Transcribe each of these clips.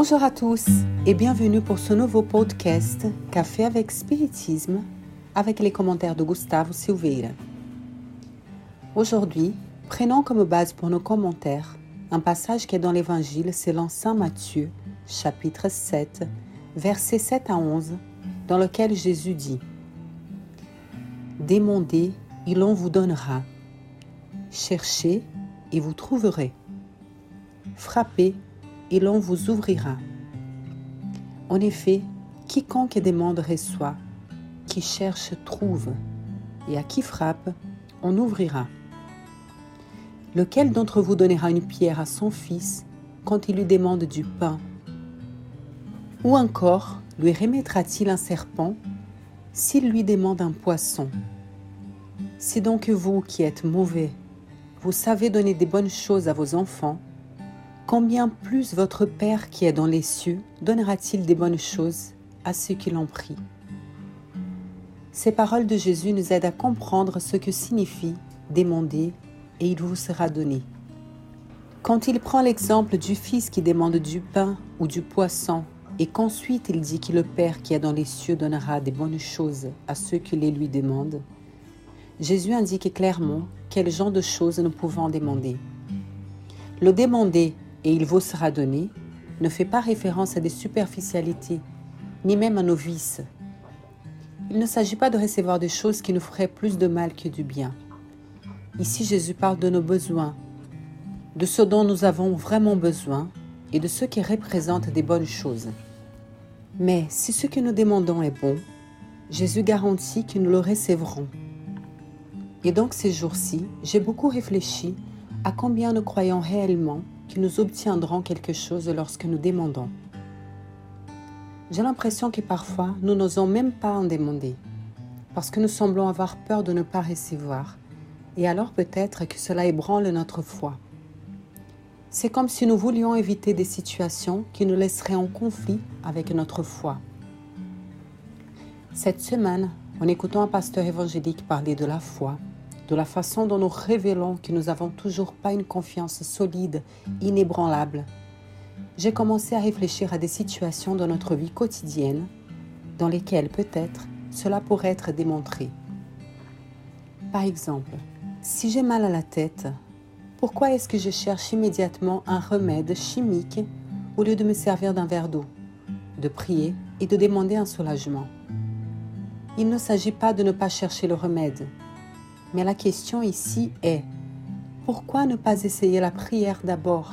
Bonjour à tous et bienvenue pour ce nouveau podcast Café avec Spiritisme avec les commentaires de Gustavo Silveira. Aujourd'hui, prenons comme base pour nos commentaires un passage qui est dans l'Évangile selon Saint Matthieu, chapitre 7, versets 7 à 11, dans lequel Jésus dit Demandez et l'on vous donnera. Cherchez et vous trouverez. Frappez et l'on vous ouvrira. En effet, quiconque demande reçoit, qui cherche trouve, et à qui frappe, on ouvrira. Lequel d'entre vous donnera une pierre à son fils quand il lui demande du pain? Ou encore lui remettra-t-il un serpent s'il lui demande un poisson? Si donc vous qui êtes mauvais, vous savez donner des bonnes choses à vos enfants, combien plus votre Père qui est dans les cieux donnera-t-il des bonnes choses à ceux qui l'ont pris? Ces paroles de Jésus nous aident à comprendre ce que signifie demander et il vous sera donné. Quand il prend l'exemple du Fils qui demande du pain ou du poisson et qu'ensuite il dit que le Père qui est dans les cieux donnera des bonnes choses à ceux qui les lui demandent, Jésus indique clairement quel genre de choses nous pouvons demander. Le demander et il vous sera donné ne fait pas référence à des superficialités, ni même à nos vices. Il ne s'agit pas de recevoir des choses qui nous feraient plus de mal que du bien. Ici, Jésus parle de nos besoins, de ce dont nous avons vraiment besoin et de ce qui représente des bonnes choses. Mais si ce que nous demandons est bon, Jésus garantit que nous le recevrons. Et donc ces jours-ci, j'ai beaucoup réfléchi à combien nous croyons réellement nous obtiendrons quelque chose lorsque nous demandons. J'ai l'impression que parfois nous n'osons même pas en demander, parce que nous semblons avoir peur de ne pas recevoir, et alors peut-être que cela ébranle notre foi. C'est comme si nous voulions éviter des situations qui nous laisseraient en conflit avec notre foi. Cette semaine, en écoutant un pasteur évangélique parler de la foi, de la façon dont nous révélons que nous n'avons toujours pas une confiance solide, inébranlable, j'ai commencé à réfléchir à des situations dans notre vie quotidienne dans lesquelles peut-être cela pourrait être démontré. Par exemple, si j'ai mal à la tête, pourquoi est-ce que je cherche immédiatement un remède chimique au lieu de me servir d'un verre d'eau, de prier et de demander un soulagement? Il ne s'agit pas de ne pas chercher le remède, mais la question ici est, pourquoi ne pas essayer la prière d'abord?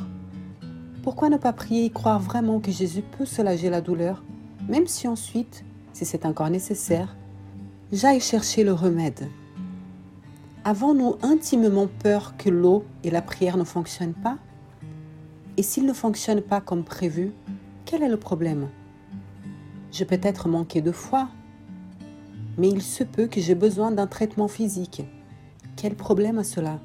Pourquoi ne pas prier et croire vraiment que Jésus peut soulager la douleur, même si ensuite, si c'est encore nécessaire, j'aille chercher le remède? Avons-nous intimement peur que l'eau et la prière ne fonctionnent pas? Et s'ils ne fonctionnent pas comme prévu, quel est le problème? Je peux être manqué de foi, mais il se peut que j'ai besoin d'un traitement physique quel problème à cela?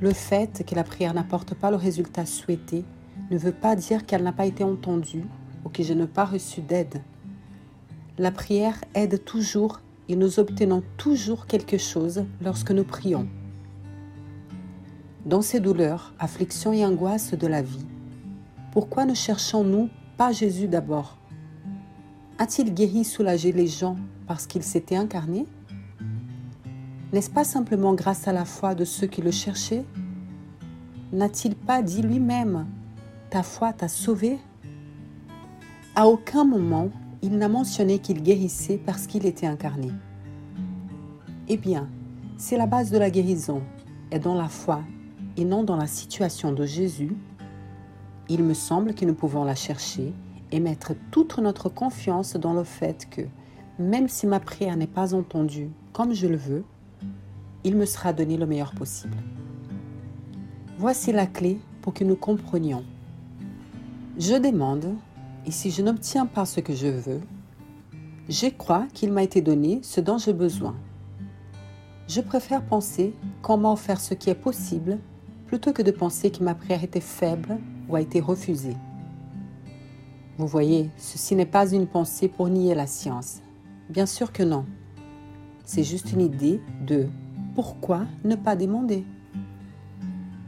Le fait que la prière n'apporte pas le résultat souhaité ne veut pas dire qu'elle n'a pas été entendue ou que je n'ai pas reçu d'aide. La prière aide toujours et nous obtenons toujours quelque chose lorsque nous prions. Dans ces douleurs, afflictions et angoisses de la vie, pourquoi ne cherchons-nous pas Jésus d'abord? A-t-il guéri, soulagé les gens parce qu'il s'était incarné? N'est-ce pas simplement grâce à la foi de ceux qui le cherchaient? N'a-t-il pas dit lui-même Ta foi t'a sauvé À aucun moment, il n'a mentionné qu'il guérissait parce qu'il était incarné. Eh bien, c'est la base de la guérison est dans la foi et non dans la situation de Jésus, il me semble que nous pouvons la chercher et mettre toute notre confiance dans le fait que, même si ma prière n'est pas entendue comme je le veux, il me sera donné le meilleur possible. Voici la clé pour que nous comprenions. Je demande, et si je n'obtiens pas ce que je veux, je crois qu'il m'a été donné ce dont j'ai besoin. Je préfère penser m'a offert ce qui est possible plutôt que de penser que ma prière était faible ou a été refusée. Vous voyez, ceci n'est pas une pensée pour nier la science. Bien sûr que non. C'est juste une idée de pourquoi ne pas demander?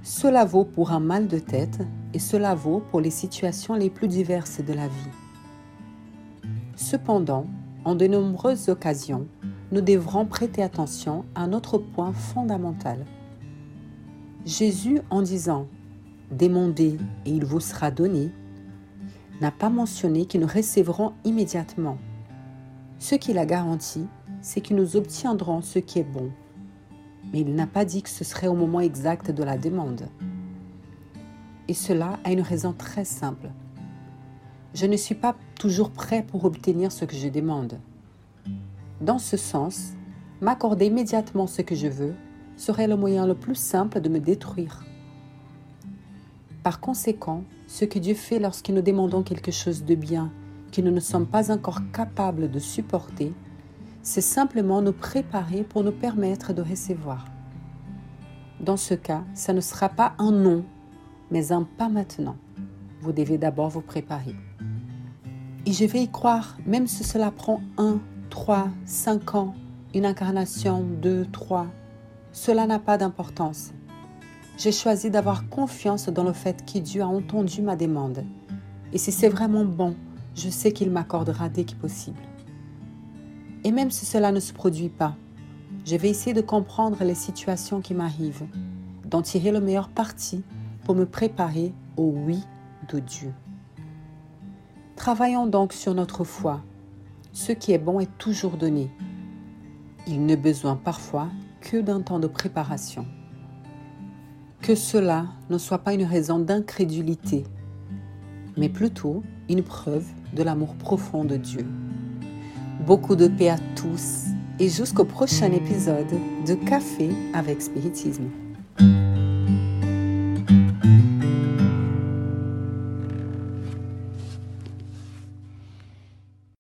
Cela vaut pour un mal de tête et cela vaut pour les situations les plus diverses de la vie. Cependant, en de nombreuses occasions, nous devrons prêter attention à un autre point fondamental. Jésus, en disant Demandez et il vous sera donné, n'a pas mentionné qu'ils nous recevrons immédiatement. Ce qu'il a garanti, c'est que nous obtiendrons ce qui est bon. Mais il n'a pas dit que ce serait au moment exact de la demande. Et cela a une raison très simple. Je ne suis pas toujours prêt pour obtenir ce que je demande. Dans ce sens, m'accorder immédiatement ce que je veux serait le moyen le plus simple de me détruire. Par conséquent, ce que Dieu fait lorsque nous demandons quelque chose de bien que nous ne sommes pas encore capables de supporter, c'est simplement nous préparer pour nous permettre de recevoir. Dans ce cas, ça ne sera pas un non, mais un pas maintenant. Vous devez d'abord vous préparer. Et je vais y croire, même si cela prend un, trois, cinq ans, une incarnation, deux, trois. Cela n'a pas d'importance. J'ai choisi d'avoir confiance dans le fait que Dieu a entendu ma demande. Et si c'est vraiment bon, je sais qu'il m'accordera dès que possible. Et même si cela ne se produit pas, je vais essayer de comprendre les situations qui m'arrivent, d'en tirer le meilleur parti pour me préparer au oui de Dieu. Travaillons donc sur notre foi. Ce qui est bon est toujours donné. Il ne besoin parfois que d'un temps de préparation. Que cela ne soit pas une raison d'incrédulité, mais plutôt une preuve de l'amour profond de Dieu. Beaucoup de paix à tous et jusqu'au prochain épisode de Café avec Spiritisme.